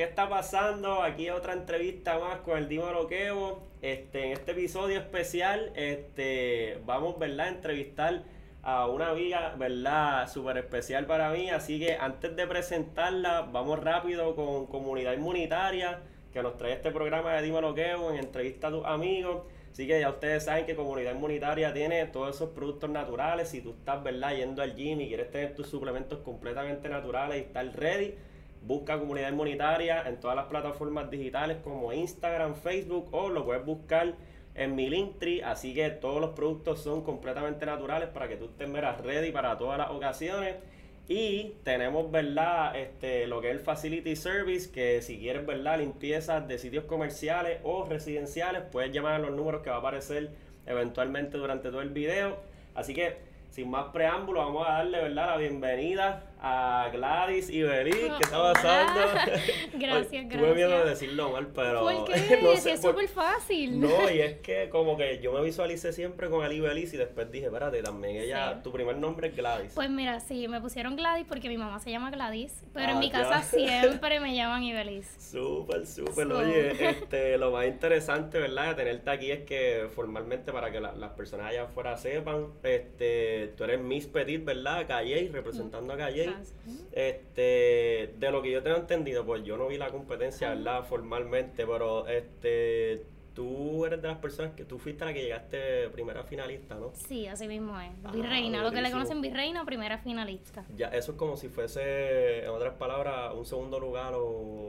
¿qué está pasando? Aquí otra entrevista más con el Dímelo Kevo. Este, en este episodio especial, este, vamos, ¿verdad? A entrevistar a una amiga, ¿verdad? Súper especial para mí. Así que antes de presentarla, vamos rápido con Comunidad Inmunitaria, que nos trae este programa de Kevo en entrevista a tus amigos. Así que ya ustedes saben que Comunidad Inmunitaria tiene todos esos productos naturales. Si tú estás, ¿verdad? Yendo al gym y quieres tener tus suplementos completamente naturales y estar ready, Busca comunidad inmunitaria en todas las plataformas digitales como Instagram, Facebook o lo puedes buscar en mi Linktree. Así que todos los productos son completamente naturales para que tú estés ready para todas las ocasiones. Y tenemos, ¿verdad? Este, lo que es el Facility Service, que si quieres, ¿verdad? Limpiezas de sitios comerciales o residenciales, puedes llamar a los números que va a aparecer eventualmente durante todo el video. Así que sin más preámbulos, vamos a darle ¿verdad? la bienvenida a Gladys y Berí. ¿Qué está pasando? Gracias, Tuve miedo de gracias. decirlo mal, pero. ¿Por qué? no sé es por- súper fácil. No, y es que como que yo me visualicé siempre con Ali y Belis y después dije, espérate, también ella, Sí. tu primer nombre es Gladys. Pues mira, sí, me pusieron Gladys porque mi mamá se llama Gladys, pero Ah, en mi ya. casa siempre me llaman Ibeliz. Súper, súper. So. Oye, este, lo más interesante, ¿verdad? De tenerte aquí es que formalmente, para que la- las personas allá afuera sepan, este, tú eres Miss Petit, ¿verdad? Calle, representando a Calle. Ah. Este, de lo que yo tengo entendido, pues yo no vi la competencia. ¿verdad? Formalmente, pero este, tú eres de las personas que tú fuiste la que llegaste primera finalista, ¿no? Sí, así mismo es. Ah, Virreina, lo que le conocen Virreina, primera finalista. Ya, eso es como si fuese, en otras palabras, un segundo lugar o...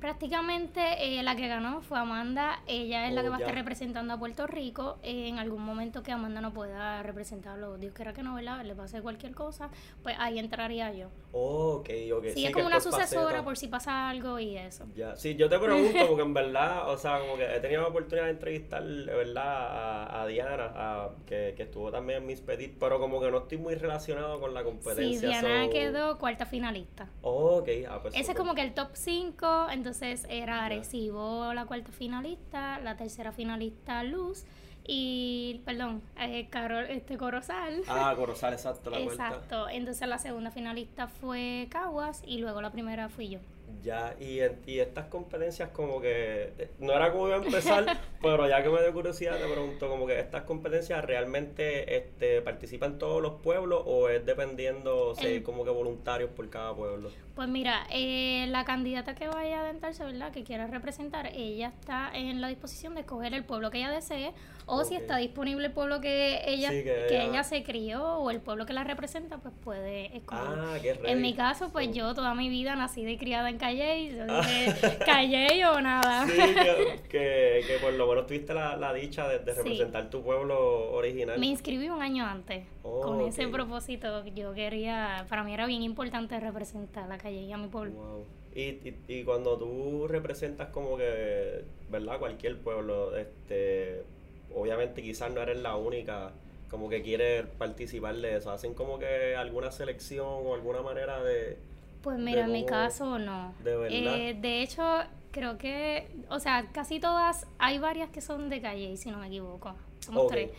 Prácticamente eh, la que ganó fue Amanda. Ella es la Oh, que va a estar representando a Puerto Rico. en algún momento que Amanda no pueda representarlo, Dios quiera que no, ¿verdad? Le pase cualquier cosa, pues ahí entraría yo. Oh, ok, ok. Sí, sí, es como una sucesora faceta. por si pasa algo y eso. Ya, sí, yo te pregunto porque en verdad, o sea, como que he tenido la oportunidad de entrevistar, verdad, a, a Diana, a- que, que estuvo también en Miss Petit, pero como que no estoy muy relacionado con la Sí, competencia. Diana so- quedó cuarta finalista. Oh, ok, ah, pues Ese es como que el top 5, entonces era Ya. Arecibo la cuarta finalista, la tercera finalista Luz y, perdón, eh, Carol, este Corozal. Ah, Corozal, exacto, la vuelta. Exacto, entonces la segunda finalista fue Caguas y luego la primera fui yo. Ya, y, en- y estas competencias como que, no era como iba a empezar, pero ya que me dio curiosidad te pregunto, como que estas competencias realmente este, participan todos los pueblos o es dependiendo, o sea, como que voluntarios por cada pueblo? Pues mira, eh, la candidata que vaya a adentrarse, ¿verdad? Que quiera representar, ella está en la disposición de escoger el pueblo que ella desee o si está disponible el pueblo que ella, Sí, que que ella- ella se crió o el pueblo que la representa, pues puede escoger. Ah, qué. En mi caso, pues yo toda mi vida nacida y criada en Calle, yo dije Calle o nada. Sí, que, que, que por lo menos tuviste la, la dicha de, de Sí. representar tu pueblo original. Me inscribí un año antes Oh, con ese propósito. Yo quería, para mí era bien importante representar la Calle y a mi pueblo. Wow. Y, y, y cuando tú representas como que, ¿verdad? Cualquier pueblo, este, obviamente quizás no eres la única como que quiere participar de eso. Hacen como que alguna selección o alguna manera de... Pues mira, en mi caso no. de verdad. Eh, de hecho, creo que, o sea, casi todas, hay varias que son de Calle, si no me equivoco. Somos tres.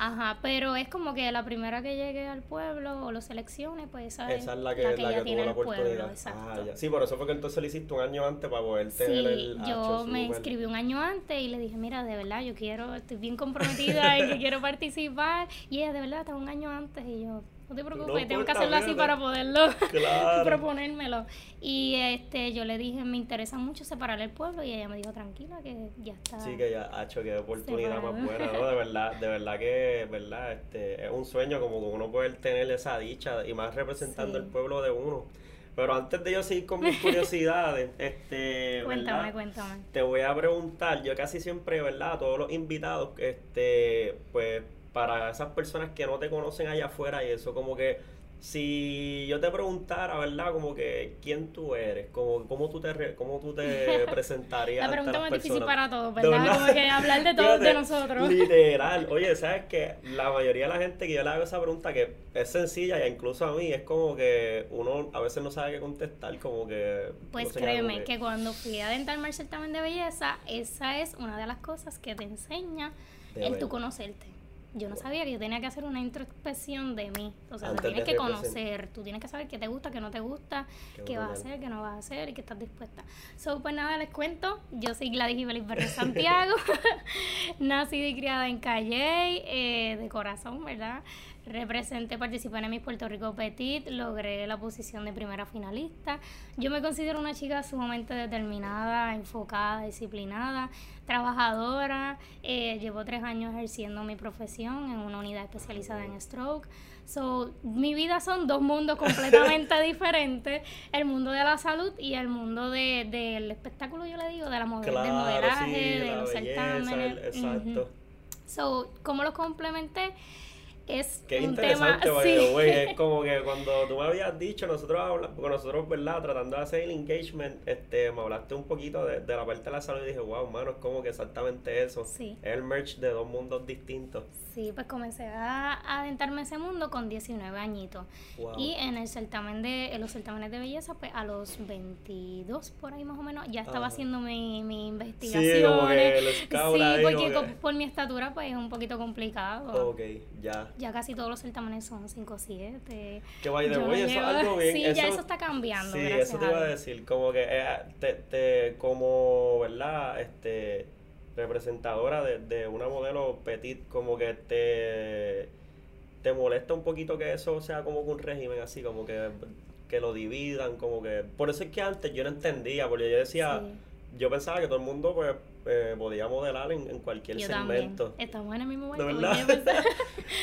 Ajá, pero es como que la primera que llegue al pueblo o lo seleccione, pues esa, Esa es la que, la que, ya tuvo tiene la el pueblo, oportunidad. exacto. Ah, ya. Sí, por eso fue que entonces lo hiciste un año antes para poder tener Sí, el... yo me inscribí un año antes y le dije, mira, de verdad, yo quiero, estoy bien comprometida en que quiero participar. Y ella, de verdad, está un año antes. Y yo, no te preocupes, tengo que importa, hacerlo así para poderlo Claro. proponérmelo. Y este yo le dije, me interesa mucho separar el pueblo. Y ella me dijo, tranquila, que ya está. Sí, que ya, hacho, qué oportunidad más buena, ¿no? De verdad, de verdad que, verdad, este, es un sueño como que uno poder tener esa dicha y más representando Sí. el pueblo de uno. Pero antes de yo seguir con mis curiosidades, este, Cuéntame, ¿verdad? cuéntame. Te voy a preguntar, yo casi siempre, ¿verdad? A todos los invitados, este, pues, para esas personas que no te conocen allá afuera y eso como que si yo te preguntara, ¿verdad? Como que, ¿quién tú eres? Como, ¿Cómo tú te, cómo tú te presentarías La pregunta más difícil para todos, ¿verdad? verdad. Como que hablar de todos de nosotros. Literal. Oye, ¿sabes qué? La mayoría de la gente que yo le hago esa pregunta que es sencilla e incluso a mí es como que uno a veces no sabe qué contestar, como que... Pues no sé, como créeme que cuando fui a adentrarme al certamen de belleza, esa es una de las cosas que te enseña De el verdad. tú conocerte. Yo no sabía que yo tenía que hacer una introspección de mí. O sea, Antes te tienes que conocer, tú tienes que saber qué te gusta, qué no te gusta, Qué qué vas a hacer, qué no vas a hacer y qué estás dispuesta. So, pues nada, les cuento. Yo soy Gladys Ibelis Berres Santiago, nacida y criada en Calle, eh, de corazón, ¿verdad? Representé, participé en Miss Puerto Rico Petit, logré la posición de primera finalista. Yo me considero una chica sumamente determinada, enfocada, disciplinada, trabajadora. Eh, llevo tres años ejerciendo mi profesión en una unidad especializada en stroke. So, mi vida son dos mundos completamente diferentes, el mundo de la salud y el mundo de, del espectáculo, yo le digo, de la model- del modelaje, sí, de los certámenes. el- exacto. So, ¿cómo los complementé? Es Qué un tema, interesante, by sí. the way, Es como que cuando tú me habías dicho, nosotros habla- porque nosotros, ¿verdad? Tratando de hacer el engagement, este, me hablaste un poquito de, de la parte de la salud y dije, wow, mano, es como que exactamente eso. Sí. Es el merch de dos mundos distintos. Sí, pues comencé a adentrarme en ese mundo con 19 añitos. Wow. Y en el certamen de, en los certámenes de belleza, pues a los 22 por ahí más o menos, ya estaba Ajá. haciendo mi, mi Sí, investigación. como que scout Sí, porque que- por mi estatura pues es un poquito complicado. Ok, ya. Ya casi todos los certámenes son 5 o 7. Que by the way, eso es algo bien. Sí, ya eso está cambiando. Sí, eso te iba a decir, como que eh, te, te- como, ¿verdad? Este, representadora de, de una modelo petit, como que te, te molesta un poquito que eso sea como que un régimen así, como que, que lo dividan, como que... Por eso es que antes yo no entendía, porque yo decía, Sí. Yo pensaba que todo el mundo pues eh, podía modelar en, en cualquier Yo segmento. también. Estamos en el mismo De barco. verdad.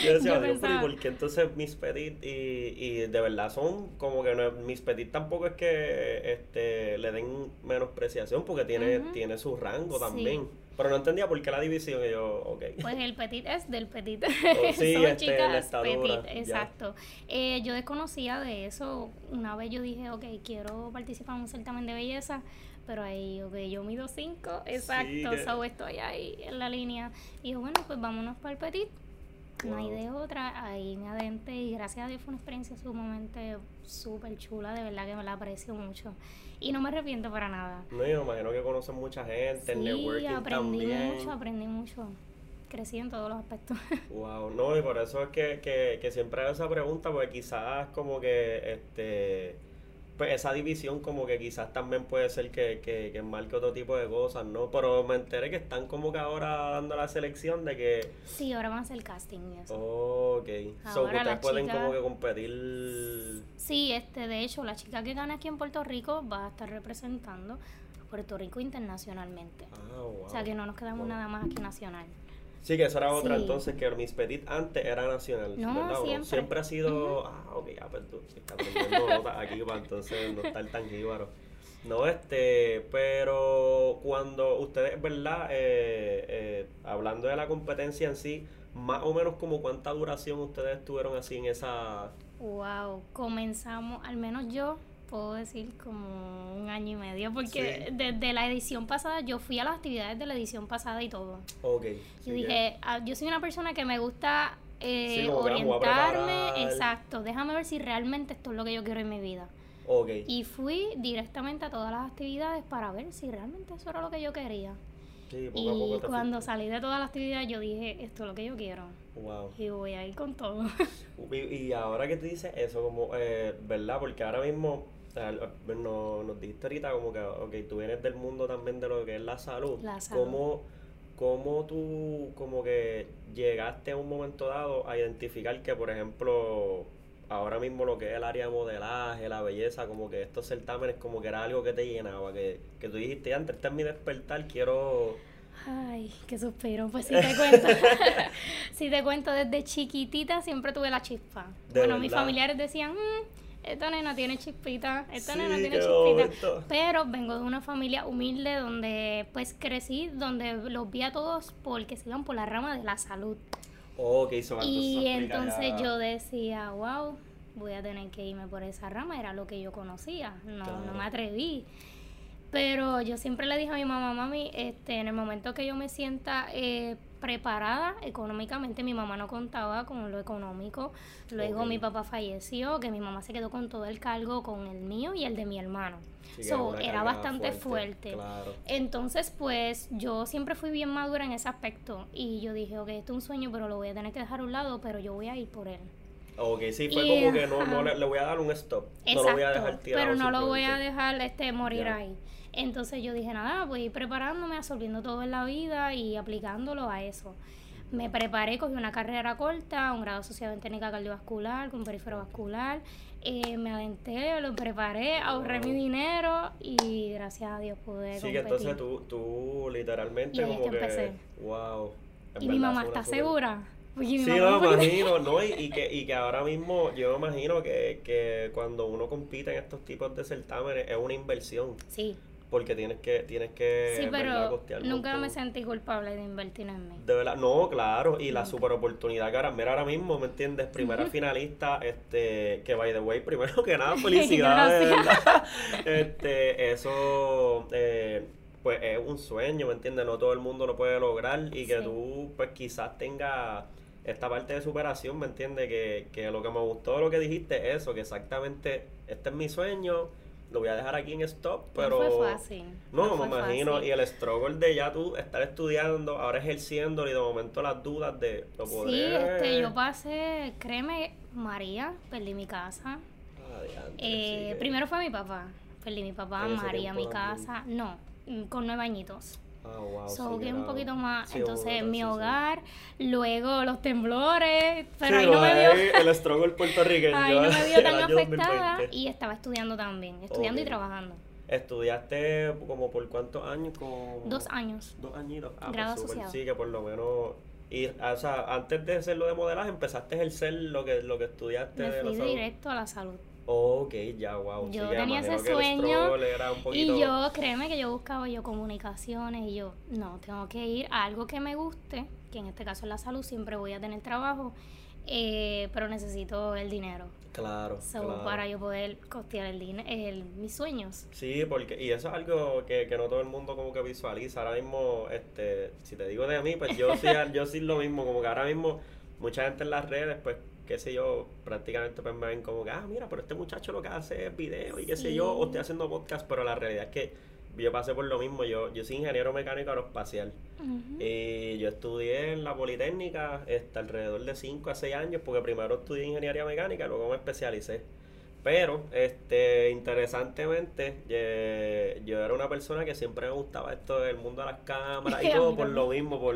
yo decía, Yo Dios, pero ¿y por qué entonces Miss Petit y, y de verdad son como que no, Miss Petit tampoco es que este le den menospreciación porque tiene, tiene su rango Sí. también. Pero no entendía por qué la división y yo, ok. Pues el petit es del petit. Oh, sí, Son este, chicas petit, exacto. Eh, yo desconocía de eso. Una vez yo dije, ok, quiero participar en un certamen de belleza, pero ahí, ok, yo mido 5, exacto, que- so estoy ahí en la línea. Y yo, bueno, pues vámonos para el petit. No hay de otra, ahí me adentré y gracias a Dios fue una experiencia sumamente súper chula, de verdad que me la aprecio mucho. Y no me arrepiento para nada. No, yo me imagino que conocen mucha gente, el Sí, networking aprendí también. mucho, aprendí mucho. Crecí en todos los aspectos. Wow, no, y por eso es que, que, que siempre hago esa pregunta, porque quizás como que este pues esa división como que quizás también puede ser que, que, que marque otro tipo de cosas, ¿no? Pero me enteré que están como que ahora dando la selección de que Sí, ahora van a hacer casting y eso. ok, so Ahora ustedes las pueden como que competir Sí, este, de hecho, la chica que gana aquí en Puerto Rico va a estar representando a Puerto Rico internacionalmente. Ah, wow. O sea que no nos quedamos Wow. nada más aquí nacional. Sí, que esa era otra Sí. entonces, que Miss Petit antes era nacional, No, ¿verdad? ¿O siempre. Siempre ha sido, ah, ok, ya, pues tú estás aprendiendo notas aquí para entonces no estar tan jíbaro. No, este, pero cuando ustedes, ¿verdad? Eh, eh, hablando de la competencia en sí, más o menos como cuánta duración ustedes tuvieron así en esa... Wow, comenzamos, al menos yo puedo decir como un año y medio, porque Sí. desde la edición pasada, yo fui a las actividades de la edición pasada y todo. Ok. Yo dije, ah, yo soy una persona que me gusta eh, Sí, a orientarme, exacto, déjame ver si realmente esto es lo que yo quiero en mi vida. que- Ok. Y fui directamente a todas las actividades para ver si realmente eso era lo que yo quería. Sí, poco a Y poco te cuando salí de todas las actividades, yo dije, esto es lo que yo quiero. Wow. Y voy a ir con todo. Y, y ahora que tú dices eso, como, eh, ¿verdad? Porque ahora mismo, o sea, lo- no- nos dijiste ahorita como que, ok, tú vienes del mundo también de lo que es la salud. La salud. ¿Cómo, cómo tú, como que llegaste a un momento dado a identificar que, por ejemplo, ahora mismo lo que es el área de modelaje, la belleza, como que estos certámenes, como que era algo que te llenaba, que, que tú dijiste, antes este es mi despertar, quiero... Ay, qué suspiro. Pues sí te cuento. sí te cuento, desde chiquitita siempre tuve la chispa. ¿De bueno, mis verdad? familiares decían, "Mm, esta nena tiene chispita, esta Sí, nena tiene chispita. bonito. Pero vengo de una familia humilde donde pues crecí, donde los vi a todos porque se iban por la rama de la salud. Ok, so, entonces Y entonces ya- yo decía, wow, voy a tener que irme por esa rama, era lo que yo conocía, no, Claro. no me atreví. Pero yo siempre le dije a mi mamá, mami, este, en el momento que yo me sienta eh, preparada económicamente, mi mamá no contaba con lo económico. Luego mi papá falleció, que mi mamá se quedó con todo el cargo, con el mío y el de mi hermano. Sí, So, era bastante fuerte. Claro. Entonces, pues yo siempre fui bien madura en ese aspecto y yo dije, ok, esto es un sueño, pero lo voy a tener que dejar a un lado, pero yo voy a ir por él. Ok, sí, fue Y, como que no, no le, le voy a dar un stop. Exacto, no lo voy a dejar tirado. pero no lo voy a dejar este morir ahí. Entonces yo dije, nada, voy a ir preparándome, absorbiendo todo en la vida y aplicándolo a eso. Me preparé, cogí una carrera corta, un grado asociado en técnica cardiovascular, con perífero vascular. eh, me adentré, lo preparé, ahorré mi dinero y gracias a Dios pude Sí, que competir. entonces tú, tú literalmente Y como que empecé. wow. en y mi mamá está segura. Sí, no, me imagino, ¿no? Y, y que, y que ahora mismo yo me imagino que, que cuando uno compite en estos tipos de certámenes es una inversión, Sí, porque tienes que, tienes que, sí, pero nunca me sentí culpable de invertir en mí. De verdad, no, claro, y la super oportunidad que ahora, mira ahora mismo, ¿me entiendes? Primera finalista, este, que by the way, primero que nada, felicidades. Este, eso, eh, pues es un sueño, ¿me entiendes? No todo el mundo lo puede lograr y que Sí. tú, pues quizás tengas esta parte de superación, ¿me entiendes? Que, que lo que me gustó de lo que dijiste es eso, que exactamente, este es mi sueño, lo voy a dejar aquí en stop, pero... no fue fácil. No, fue me imagino. fácil. Y el struggle de ya tú estar estudiando, ahora ejerciendo y de momento las dudas de lo Sí, podré. este, yo pasé, créeme, María, perdí mi casa. Eh, sí Primero fue mi papá, perdí mi papá, María, mi también. casa, no, con nueve añitos. Ah, wow, So, sí, que es un poquito más, sí, entonces mi transición. hogar, luego los temblores, pero Sí, ahí no me ahí el struggle puertorriqueño. ahí no me el tan afectada 2020. y estaba estudiando también, estudiando Ok. y trabajando. ¿Estudiaste como por cuántos años? Como Dos años. Dos añitos. Ah, Grado pues asociado. Sí, que por lo menos. Y, ah, o sea, antes de hacer lo de modelaje, empezaste a ejercer lo que, lo que estudiaste Me de la fui salud. directo a la salud. Ok, ya, wow. Yo sí, tenía ese sueño poquito... Y yo, créeme que yo buscaba yo comunicaciones y yo, no, tengo que ir a algo que me guste, que en este caso es la salud, siempre voy a tener trabajo, eh, pero necesito el dinero. Claro, So, claro. para yo poder costear el el, mis sueños. Sí, porque, y eso es algo que, que no todo el mundo como que visualiza. Ahora mismo, este, si te digo de mí, pues yo sí, yo sí lo mismo, como que ahora mismo mucha gente en las redes, pues, qué sé yo, prácticamente pues me ven como que, ah, mira, pero este muchacho lo que hace es video y qué sé yo, o Sí. estoy haciendo podcast, pero la realidad es que yo pasé por lo mismo, yo, yo soy ingeniero mecánico aeroespacial. Y yo estudié en la Politécnica este, alrededor de 5 a 6 años, porque primero estudié ingeniería mecánica, luego me especialicé. Pero, este, interesantemente, yo era una persona que siempre me gustaba esto del mundo de las cámaras y todo, por lo mismo, por,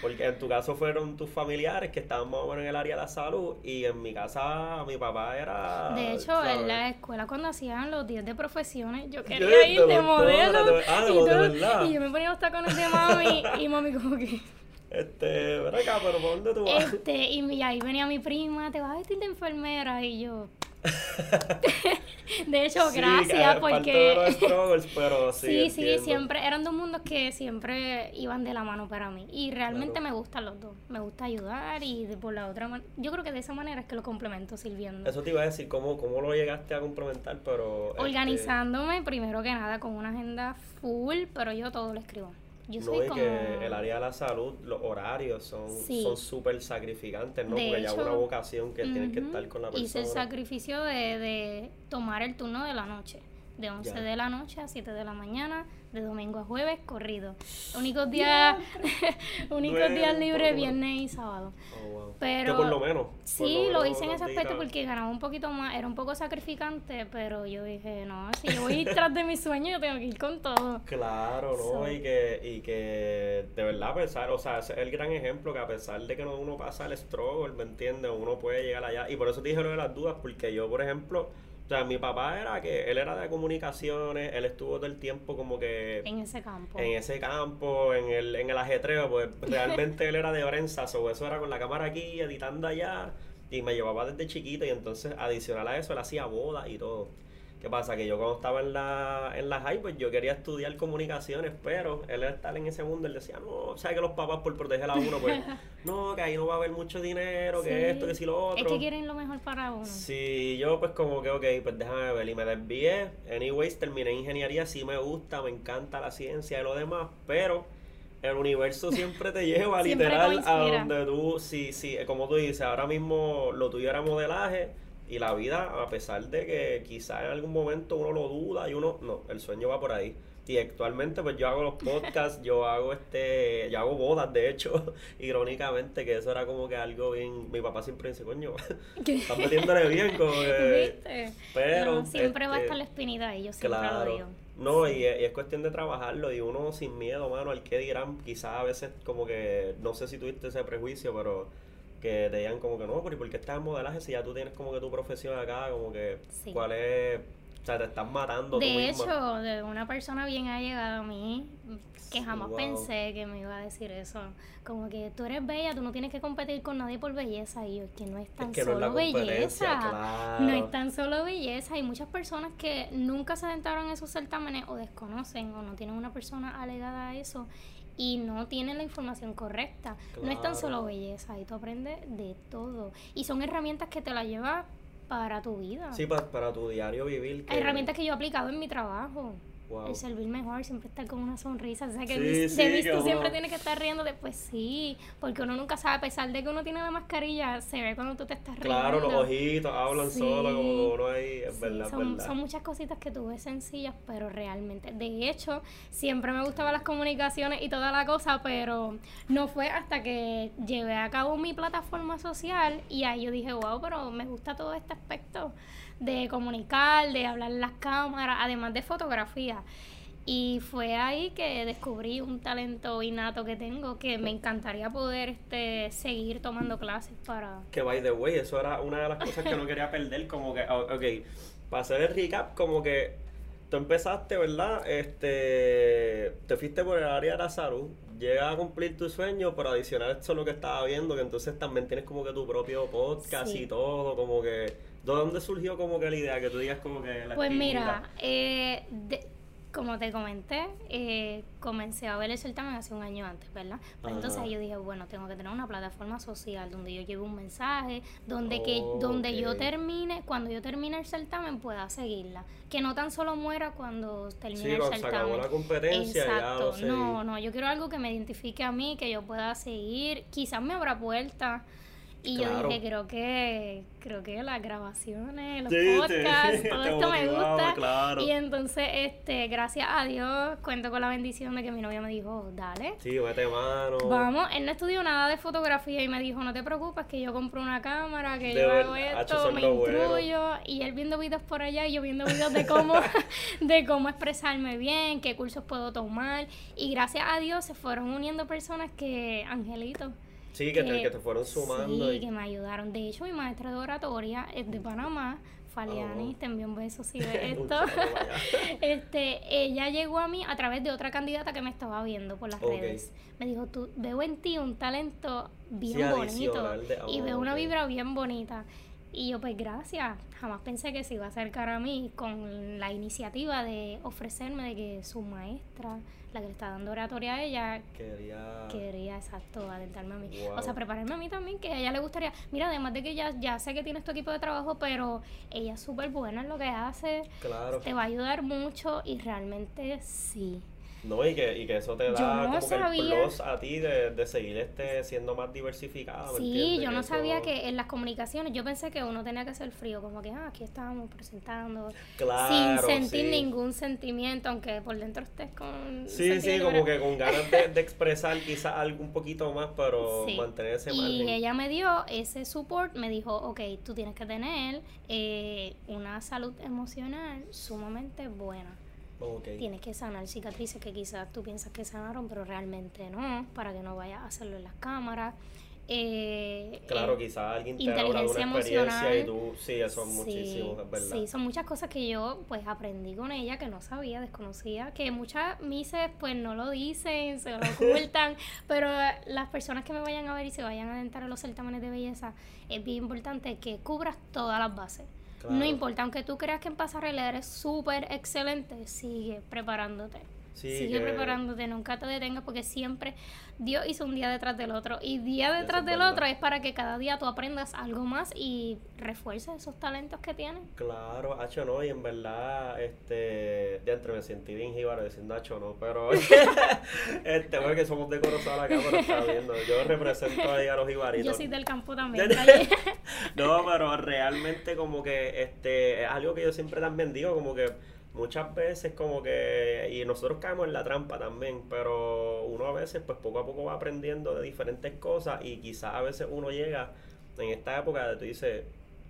porque en tu caso fueron tus familiares que estaban más o menos en el área de la salud, y en mi casa mi papá era... De hecho, ¿sabes? en la escuela cuando hacían los 10 de profesiones, yo quería ir de modelo. de- ah, de y, todo, yo me ponía los tacones de mami y mami como que... Este, ven acá, pero ¿por dónde tú vas? Este, y, ahí venía mi prima, te vas a vestir de enfermera y yo... de hecho, Sí, gracias es parte de los porque... pero sí, Sí, siempre, eran dos mundos que siempre iban de la mano para mí. Y realmente Claro. me gustan los dos. Me gusta ayudar y de- por la otra manera, yo creo que de esa manera es que lo complemento sirviendo. Eso te iba a decir, ¿cómo, cómo lo llegaste a complementar? Pero. este, Organizándome primero que nada con una agenda full, pero yo todo lo escribo. Yo no, soy y como... que el área de la salud, los horarios son Sí. son súper sacrificantes, ¿no? De Porque ya hecho, una vocación que tienes que estar con la persona. Hice el sacrificio de, de tomar el turno de la noche. De 11 Ya. de la noche a 7 de la mañana, de domingo a jueves, corrido. Únicos días, únicos días libres, viernes y sábado. Oh, wow. Pero- Que por lo menos. por Sí, lo hice en ese aspecto porque ganaba un poquito más, era un poco sacrificante, pero yo dije, no, si yo voy tras de mi sueño, yo tengo que ir con todo. Claro, ¿no? So- Y que, y que de verdad a pesar, o sea, ese es el gran ejemplo que a pesar de que no uno pasa el struggle, ¿me entiendes? Uno puede llegar allá. Y por eso te dije lo de las dudas, porque yo, por ejemplo, sea, mi papá era que, él era de comunicaciones, él estuvo todo el tiempo como que En ese campo. en ese campo, en el, en el ajetreo, pues realmente él era de prensa, so, eso era con la cámara aquí, editando allá, y me llevaba desde chiquito, y entonces adicional a eso, él hacía bodas y todo. ¿Qué pasa? Que yo cuando estaba en la, en la high, pues yo quería estudiar comunicaciones, pero él al estar en ese mundo, él decía, no, ¿sabes que los papás por proteger a uno, pues, no, que ahí no va a haber mucho dinero, que esto, que si lo otro. Es que quieren lo mejor para uno. Sí, yo pues como que, ok, pues déjame ver, y me desvié. Anyways, terminé ingeniería, sí me gusta, me encanta la ciencia y lo demás, pero el universo siempre te lleva literal a donde tú, sí, sí, como tú dices, ahora mismo lo tuyo era modelaje y la vida, a pesar de que quizás en algún momento uno lo duda y uno, no, el sueño va por ahí. Y actualmente pues yo hago los podcasts, yo hago este, yo hago bodas de hecho, irónicamente que eso era como que algo bien, mi papá siempre dice, coño, estás metiéndole bien como que... ¿Viste? Pero, No, siempre va a este, estar la espinita ahí, yo siempre lo Claro. digo. No, y, es- y es cuestión de trabajarlo y uno sin miedo, mano, al que dirán, quizás a veces como que, no sé si tuviste ese prejuicio, pero que te digan como que no, pero ¿y por qué estás en modelaje si ya tú tienes como que tu profesión acá, como que, Sí. cuál es, o sea, te estás matando tú De misma? hecho, de una persona bien allegada a mí, que jamás wow. pensé que me iba a decir eso. Como que tú eres bella, tú no tienes que competir con nadie por belleza. Y yo, que no es tan que no es la solo belleza. claro. No es tan solo belleza. Hay muchas personas que nunca se adentraron en esos certámenes o desconocen o no tienen una persona alegada a eso y no tienen la información correcta. No es tan solo belleza, y tú aprendes de todo. Y son herramientas que te las llevas para tu vida. Sí, pa- para tu diario vivir. que- Hay herramientas que yo he aplicado en mi trabajo. Wow. El servir mejor, siempre estar con una sonrisa. O sea, que Sí, tú uno- siempre tienes que estar riendo. Pues sí, porque uno nunca sabe, a pesar de que uno tiene la mascarilla, se ve cuando tú te estás riendo. Claro, los ojitos hablan Sí. solo, como uno ahí, es verdad, es son, verdad. son muchas cositas que tú ves sencillas, pero realmente. De hecho, siempre me gustaban las comunicaciones y toda la cosa, pero no fue hasta que llevé a cabo mi plataforma social y ahí yo dije, wow, pero me gusta todo este aspecto de comunicar, de hablar en las cámaras, además de fotografía. Y fue ahí que descubrí un talento innato que tengo que me encantaría poder este seguir tomando clases para Que by the way, eso era una de las cosas que no quería perder, como que, o- ok, para hacer el recap, como que tú empezaste, ¿verdad? Este, te fuiste por el área de la salud, llegas a cumplir tu sueño, pero adicional esto lo que estaba viendo, que entonces también tienes como que tu propio podcast Sí. y todo, como que, ¿de dónde surgió como que la idea que tú digas como que la Pues mira, eh, de- como te comenté, eh, comencé a ver el certamen hace un año antes, ¿verdad? Pues entonces yo dije, bueno, tengo que tener una plataforma social donde yo lleve un mensaje, donde que donde yo termine, cuando yo termine el certamen pueda seguirla, que no tan solo muera cuando termine Sí, el cuando se acabó certamen. la competencia, Exacto, no, no, yo quiero algo que me identifique a mí, que yo pueda seguir, quizás me abra puertas. Y Claro. yo dije, creo que, creo que las grabaciones, los Sí, podcasts, todo esto me gusta. claro. Y entonces, este, gracias a Dios, cuento con la bendición de que mi novia me dijo, dale. Sí, mete mano. Vamos, él no estudió nada de fotografía y me dijo, no te preocupes, que yo compro una cámara, De que yo hago esto, me lo bueno. instruyo. Y él viendo videos por allá y yo viendo videos de cómo, de cómo expresarme bien, qué cursos puedo tomar. Y gracias a Dios se fueron uniendo personas que, angelitos, Sí, que te, que te fueron sumando. Sí, y- que me ayudaron. De hecho, mi maestra de oratoria es de Panamá, Faliani, Oh, wow. te envío un beso si ves esto. este, ella llegó a mí a través de otra candidata que me estaba viendo por las redes. Me dijo, tú veo en ti un talento bien Sí, bonito adicional y oh, veo una vibra bien bonita. Y yo, pues gracias. Jamás pensé que se iba a acercar a mí con la iniciativa de ofrecerme de que su maestra, la que le está dando oratoria a ella, Quería. quería, exacto, adentrarme a mí. Wow. O sea, prepararme a mí también, que a ella le gustaría. Mira, además de que ya, ya sé que tienes tu equipo de trabajo, pero ella es súper buena en lo que hace, Claro. te va a ayudar mucho y realmente sí. No, y que, y que eso te Yo da no como que sabía. el plus a ti de, de seguir este siendo más diversificada. ¿me Sí, yo no Eso- sabía que en las comunicaciones, yo pensé que uno tenía que ser frío, como que ah, aquí estábamos presentando, Claro, sin sentir sí. ningún sentimiento, aunque por dentro estés con... Sí, sí, como que con ganas de, de expresar quizás algo un poquito más, pero Sí. mantener ese Y ella me dio ese support, me dijo, ok, tú tienes que tener eh, una salud emocional sumamente buena. Tienes que sanar cicatrices que quizás tú piensas que sanaron, pero realmente no, para que no vayas a hacerlo en las cámaras. Eh, Claro, eh, quizás alguien te de una inteligencia experiencia y tú, sí, eso es Sí, muchísimo, es verdad. Sí, son muchas cosas que yo pues aprendí con ella que no sabía, desconocía, que muchas mises pues no lo dicen, se lo ocultan, pero las personas que me vayan a ver y se vayan a adentrar a los certámenes de belleza, es bien importante que cubras todas las bases. No importa, aunque tú creas que en pasarela eres súper excelente, sigue preparándote. Sí, sigue que- preparándote, nunca te detengas porque siempre Dios hizo un día detrás del otro y día detrás del otro es para que cada día tú aprendas algo más y refuerces esos talentos que tienes. Claro, Hacho no, y en verdad, este, de entre me sentí bien jíbaro diciendo Hacho no, pero, este, bueno, que somos de Corozal acá, pero está viendo, yo represento ahí a los jibaritos. Yo soy del campo también. No, pero realmente como que este es algo que yo siempre también digo, como que muchas veces como que, y nosotros caemos en la trampa también, pero uno a veces pues poco a poco va aprendiendo de diferentes cosas y quizás a veces uno llega en esta época de tú dices,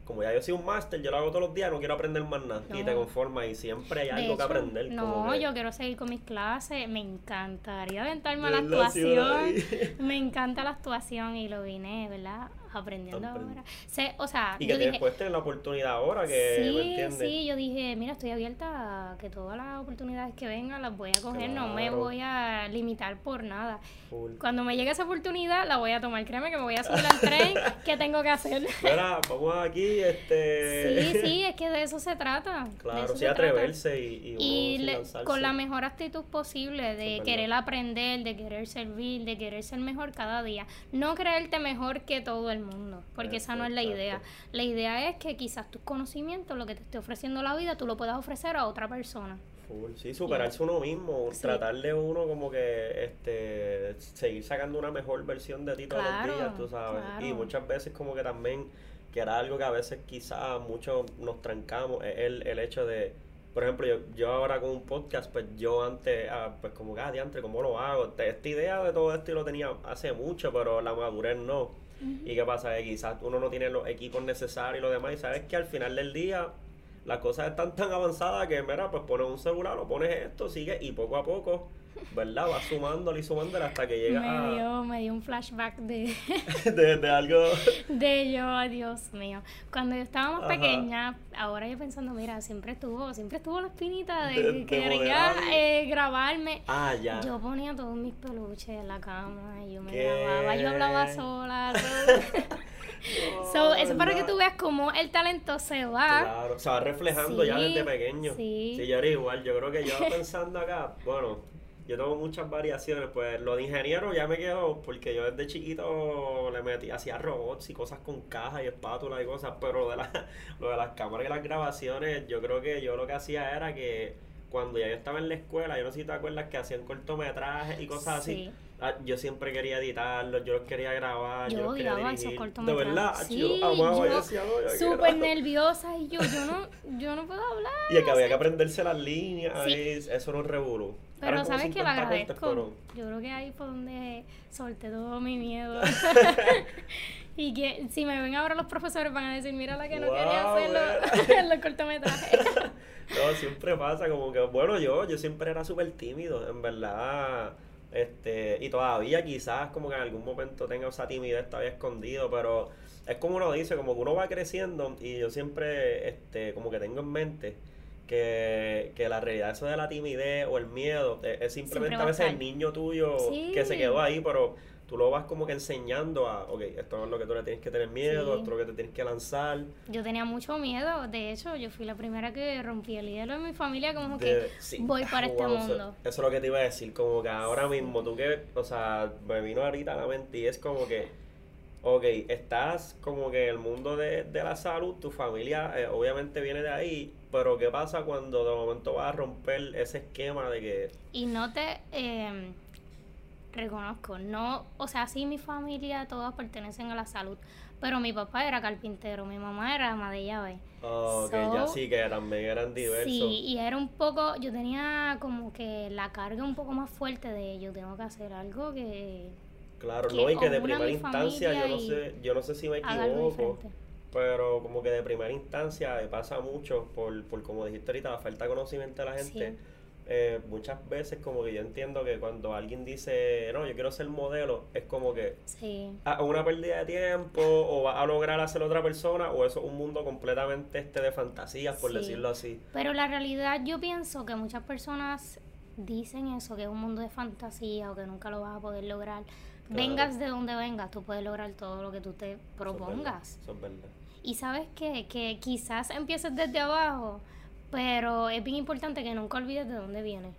como ya yo soy un máster, yo lo hago todos los días, no quiero aprender más nada y te conformas y siempre hay De algo que aprender. No, como que- yo quiero seguir con mis clases. Me encantaría aventarme a la actuación. Me encanta la actuación y lo vine, ¿verdad? Aprendiendo Aprend- ahora. Sé, o sea, Y que dije, después tener la oportunidad ahora que, ¿me Sí, entiendes? sí, yo dije, mira, estoy abierta a que todas las oportunidades que vengan las voy a coger, no me voy a limitar por nada. Full. Cuando me llegue esa oportunidad, la voy a tomar, créeme que me voy a subir al tren, ¿qué tengo que hacer? Mira, vamos aquí, este... Sí, sí, es que de eso se trata. Claro, sí, se atreverse y, y, Y le- con la mejor actitud posible de querer aprender, de querer servir, de querer ser mejor cada día. No creerte mejor que todo el mundo, porque esa no es la idea. Exacto. La idea es que quizás tus conocimientos, lo que te esté ofreciendo la vida, tú lo puedas ofrecer a otra persona. Full, Sí, superarse uno mismo, Sí. tratar de uno como que este seguir sacando una mejor versión de ti todos Claro, los días, tú sabes. Y muchas veces como que también, que era algo que a veces quizás muchos nos trancamos, es el, el hecho de, por ejemplo, yo, yo ahora con un podcast, pues yo antes, ah, pues como ah, diantre, ¿cómo lo hago? Esta idea de todo esto yo lo tenía hace mucho, pero la madurez no. ¿Y qué pasa? Que quizás uno no tiene los equipos necesarios y lo demás, y sabes que al final del día las cosas están tan avanzadas que, mira, pues pones un celular o pones esto, sigue y poco a poco, ¿verdad? Vas sumándole y sumándole hasta que llega Me a, dio, me dio un flashback de, de, de algo. de yo, Dios mío. Cuando yo estaba más Ajá. pequeña, ahora yo pensando, mira, siempre estuvo, siempre estuvo la espinita de, De- que de quería eh, grabarme. Ah, ya. Yo ponía todos mis peluches en la cama y yo me ¿Qué? grababa, yo hablaba sola. todo. So, eso para que tú veas cómo el talento se va. Claro, se va reflejando ya Sí, desde pequeño. sí. yo era igual. Yo creo que yo pensando acá, bueno, yo tengo muchas variaciones. Pues lo de ingeniero ya me quedó porque yo desde chiquito le metí, hacía robots y cosas con cajas y espátulas y cosas. Pero lo de, la, lo de las cámaras y las grabaciones, yo creo que yo lo que hacía era que cuando ya yo estaba en la escuela, yo no sé si te acuerdas que hacían cortometrajes y cosas así. Sí. Ah, yo siempre quería editarlos, yo los quería grabar, yo, Yo los quería esos dirigir. De verdad, Sí, yo amaba yo decía, no, yo Súper nerviosa y yo, yo no, yo no puedo hablar. Y que había que aprenderse las líneas, Sí. eso no es revolú. Pero Eran sabes que lo 50 cortes, agradezco. pero- Yo creo que ahí fue donde solté todo mi miedo. y que si me ven ahora los profesores van a decir, mira la que no quería hacerlo en los cortometrajes. No, siempre pasa como que, bueno, yo, yo siempre era súper tímido, en verdad, este, y todavía quizás como que en algún momento tenga esa timidez todavía escondido, pero es como uno dice, como que uno va creciendo y yo siempre, este, como que tengo en mente que, que la realidad eso de la timidez o el miedo es, es simplemente a veces el niño tuyo Sí. que se quedó ahí, pero tú lo vas como que enseñando a, ok, esto es lo que tú le tienes que tener miedo, Sí. esto es lo que te tienes que lanzar. Yo tenía mucho miedo, de hecho, yo fui la primera que rompí el hielo en mi familia, como de- que sí. voy para este Wow, mundo. Eso, es lo que te iba a decir, como que ahora mismo tú que, o sea, me vino ahorita a la mente y es como que, ok, estás como que en el mundo de, de la salud, tu familia eh, obviamente viene de ahí, pero ¿qué pasa cuando de momento vas a romper ese esquema de que, Y no te eh, reconozco, no, o sea, sí mi familia todas pertenecen a la salud, pero mi papá era carpintero, mi mamá era ama de llave. oh, que ya So, sí que también eran diversos? Sí, y era un poco, yo tenía como que la carga un poco más fuerte de yo tengo que hacer algo que Claro, que no, y que de primera instancia, yo no sé, yo no sé si me equivoco. Pero como que de primera instancia pasa mucho por, por como dijiste ahorita, la falta de conocimiento de la gente. Sí. Eh, muchas veces como que yo entiendo que cuando alguien dice, no, yo quiero ser modelo, es como que Sí. ah, una pérdida de tiempo o va a lograr hacer otra persona o eso es un mundo completamente este de fantasías, por Sí. decirlo así. Pero la realidad yo pienso que muchas personas dicen eso, que es un mundo de fantasía o que nunca lo vas a poder lograr. Claro. Vengas de donde vengas, tú puedes lograr todo lo que tú te Eso es verdad, propongas. Eso es verdad. Y sabes qué? que quizás empieces desde abajo, pero es bien importante que nunca olvides de dónde vienes.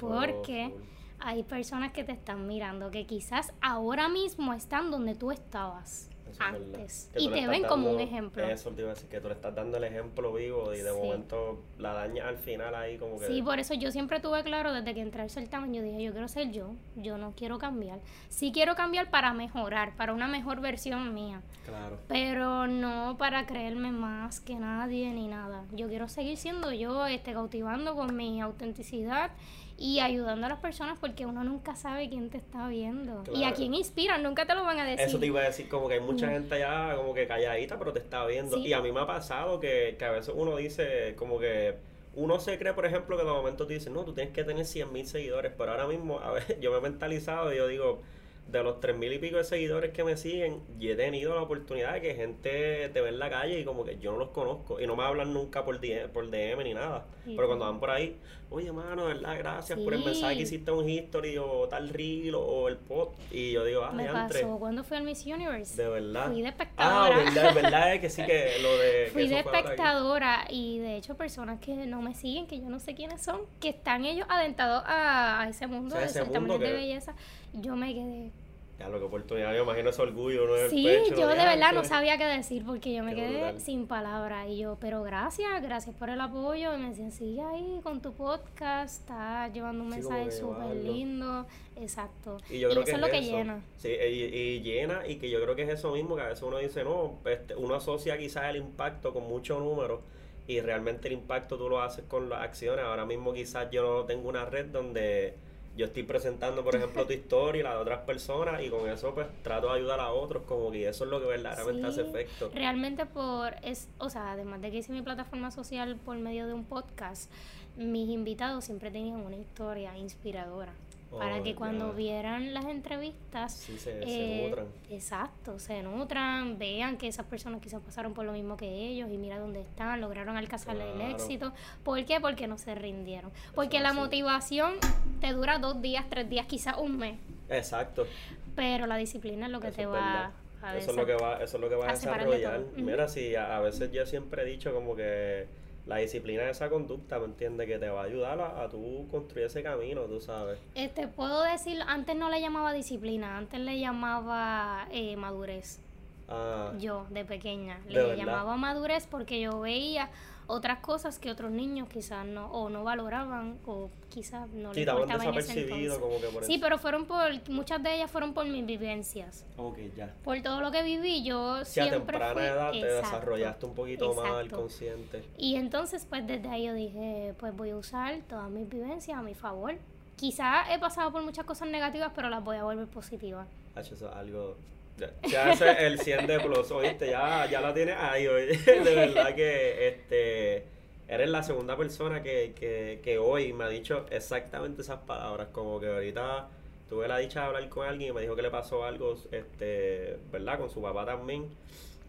Porque hay personas que te están mirando, que quizás ahora mismo están donde tú estabas Eso antes. Que Y te ven como un ejemplo. Eso te iba a decir, que tú le estás dando el ejemplo vivo y de Sí. momento la daña al final ahí como que... Sí, por eso yo siempre tuve claro desde que entré al certamen, yo dije, yo quiero ser yo, yo no quiero cambiar. Sí quiero cambiar para mejorar, para una mejor versión mía, Claro. pero no para creerme más que nadie ni nada. Yo quiero seguir siendo yo, este, cautivando con mi autenticidad y ayudando a las personas porque uno nunca sabe quién te está viendo y a quién inspiran, nunca te lo van a decir. Eso te iba a decir, como que hay mucha gente allá como que calladita, pero te está viendo. Sí. Y a mí me ha pasado que, que a veces uno dice, como que uno se cree, por ejemplo, que de momento te dicen, no, tú tienes que tener 100 mil seguidores, pero ahora mismo, a ver, yo me he mentalizado y yo digo, de los tres mil y pico de seguidores que me siguen, y he tenido la oportunidad de que gente te ve en la calle y como que yo no los conozco y no me hablan nunca por DM, por DM ni nada. Sí. Pero cuando van por ahí, oye, mano, de verdad, gracias por el mensaje que hiciste un history o tal reel o el post. Y yo digo, ah, Me diantre. pasó cuando fui al Miss Universe. De verdad. Fui de Ah, espectadora. verdad, verdad es que sí que lo de. Fui de espectadora y de hecho personas que no me siguen, que yo no sé quiénes son, que están ellos adentados a, a ese mundo O sea, de ese belleza. Yo me quedé. Ya, lo que oportunidad, yo imagino ese orgullo, ¿no? Sí, pecho, yo de verdad no sabía qué decir porque yo me Qué quedé brutal. sin palabras. Y yo, pero gracias, gracias por el apoyo. Y me decían, sigue ahí con tu podcast, estás llevando un Sí, mensaje súper lindo. Exacto. Y yo creo eso que es lo que eso. llena. Sí, y, y llena, y que yo creo que es eso mismo, que a veces uno dice, no, este, uno asocia quizás el impacto con muchos números, y realmente el impacto tú lo haces con las acciones. Ahora mismo quizás yo no tengo una red donde yo estoy presentando, por ejemplo, tu historia y la de otras personas, y con eso pues trato de ayudar a otros, como que eso es lo que verdaderamente Sí, hace efecto. Realmente por, es, o sea, además de que hice mi plataforma social por medio de un podcast, mis invitados siempre tenían una historia inspiradora. Para Oh, que cuando vieran las entrevistas, Sí, se, se eh, nutran. exacto, se nutran, vean que esas personas quizás pasaron por lo mismo que ellos y mira dónde están, lograron alcanzar el éxito. ¿Por qué? Porque no se rindieron. Porque la motivación te dura dos días, tres días, quizás un mes, Exacto. pero la disciplina es lo que Eso te va verdad. a Eso es lo que va, eso es lo que va a a desarrollar. Mira, sí, a, a veces yo siempre he dicho como que la disciplina de esa conducta, ¿me entiendes? Que te va a ayudar a, a tú construir ese camino, tú sabes. Este, puedo decir, antes no le llamaba disciplina, antes le llamaba eh, madurez. Ah, Yo, de pequeña, ¿De le verdad? llamaba madurez porque yo veía otras cosas que otros niños quizás no, o no valoraban, o quizás no sí, les estaban importaba en ese desapercibidos entonces. como que por Sí, eso. pero fueron por, muchas de ellas fueron por mis vivencias. Ok, ya. Por todo lo que viví, yo Sí, a siempre temprana fui- edad te Exacto. desarrollaste un poquito más el exacto. consciente. Y entonces, pues desde ahí yo dije, pues voy a usar todas mis vivencias a mi favor. Quizás he pasado por muchas cosas negativas, pero las voy a volver positivas. Eso es algo. Ya, ya es el 100 de plus, oíste, ya, ya la tienes ahí, oye. De verdad que este eres la segunda persona que, que, que hoy me ha dicho exactamente esas palabras. Como que ahorita tuve la dicha de hablar con alguien y me dijo que le pasó algo, este, ¿verdad? Con su papá también.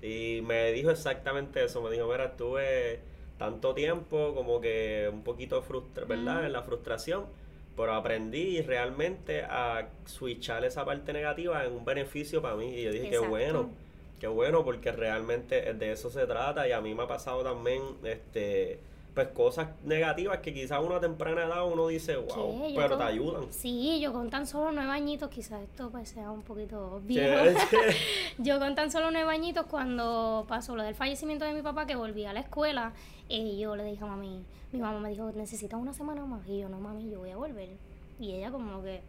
Y me dijo exactamente eso. Me dijo, mira, estuve tanto tiempo como que un poquito frustra, ¿verdad? En la frustración. Pero aprendí realmente a switchar esa parte negativa en un beneficio para mí. Y yo dije, qué bueno, qué bueno, porque realmente de eso se trata. Y a mí me ha pasado también, este, pues cosas negativas que quizás a una temprana edad uno dice, wow, pero con- te ayudan. Sí, yo con tan solo nueve añitos, quizás esto pues sea un poquito viejo. Yo con tan solo nueve añitos, cuando pasó lo del fallecimiento de mi papá, que volví a la escuela, eh, yo le dije a mami, mi mamá me dijo, necesitas una semana más. Y yo, no mami, yo voy a volver. Y ella como que,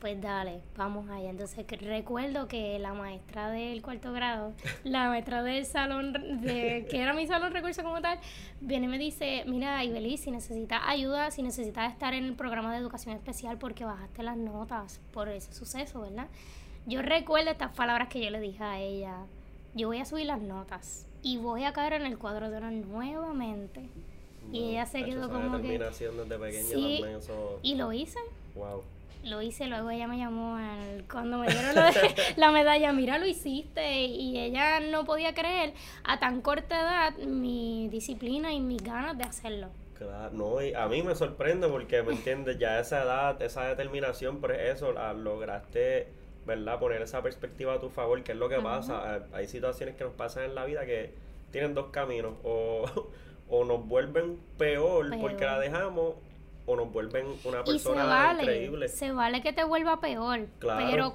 pues dale, vamos allá. Entonces recuerdo que la maestra del cuarto grado, la maestra del salón, de, que era mi salón recurso como tal, viene y me dice, mira Ibeliz, si necesitas ayuda, si necesitas estar en el programa de educación especial porque bajaste las notas por ese suceso, ¿verdad? Yo recuerdo estas palabras que yo le dije a ella. Yo voy a subir las notas y voy a caer en el cuadro de honor nuevamente. Y ella se quedó como que- determinación desde pequeña Sí, eso, Y lo hice. wow. Lo hice, luego ella me llamó al- cuando me dieron la medalla, mira, lo hiciste. Y ella no podía creer a tan corta edad mi disciplina y mis ganas de hacerlo. Claro, no, y a mí me sorprende porque, ¿me entiendes? Ya a esa edad, esa determinación, por eso la lograste ¿verdad? Poner esa perspectiva a tu favor, que es lo que pasa. Eh, Hay situaciones que nos pasan en la vida que tienen dos caminos, o, o nos vuelven peor, porque la dejamos, o nos vuelven una Y se persona vale, increíble. se vale que te vuelva peor, Claro. pero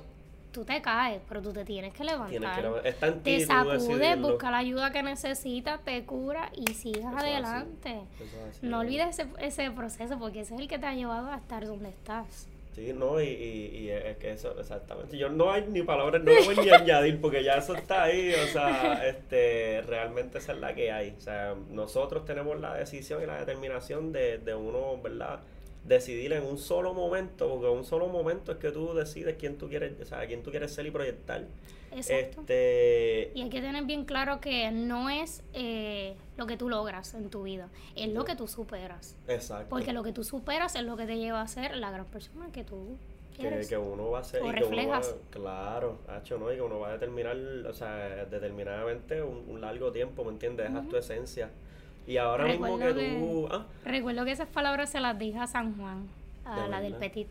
tú te caes, pero tú te tienes que levantar. Tienes que levantar- está en ti te sacudes, busca la ayuda que necesitas, te cura y Eso así. adelante. Así, No olvides ese, ese proceso porque ese es el que te ha llevado a estar donde estás. Sí, no, y, y, y es que eso, exactamente. Yo no hay ni palabras, no voy ni a añadir porque ya eso está ahí, o sea, este, realmente esa es la que hay. O sea, nosotros tenemos la decisión y la determinación de, de uno, ¿verdad? Decidir en un solo momento, porque en un solo momento es que tú decides quién tú quieres, o sea, quién tú quieres ser y proyectar. Exacto. Este, Y hay que tener bien claro que no es eh, lo que tú logras en tu vida, es lo que tú superas. exacto. Porque lo que tú superas es lo que te lleva a ser la gran persona que tú que, que uno va a ser O y que uno va, reflejas. claro, hacho, ¿no? Y que uno va a determinar, o sea, determinadamente un, un largo tiempo, ¿me entiendes? Dejas tu esencia. Y ahora mismo que que- tú, ah, Recuerdo que esas palabras se las dije a San Juan, a ¿De la del? Petit.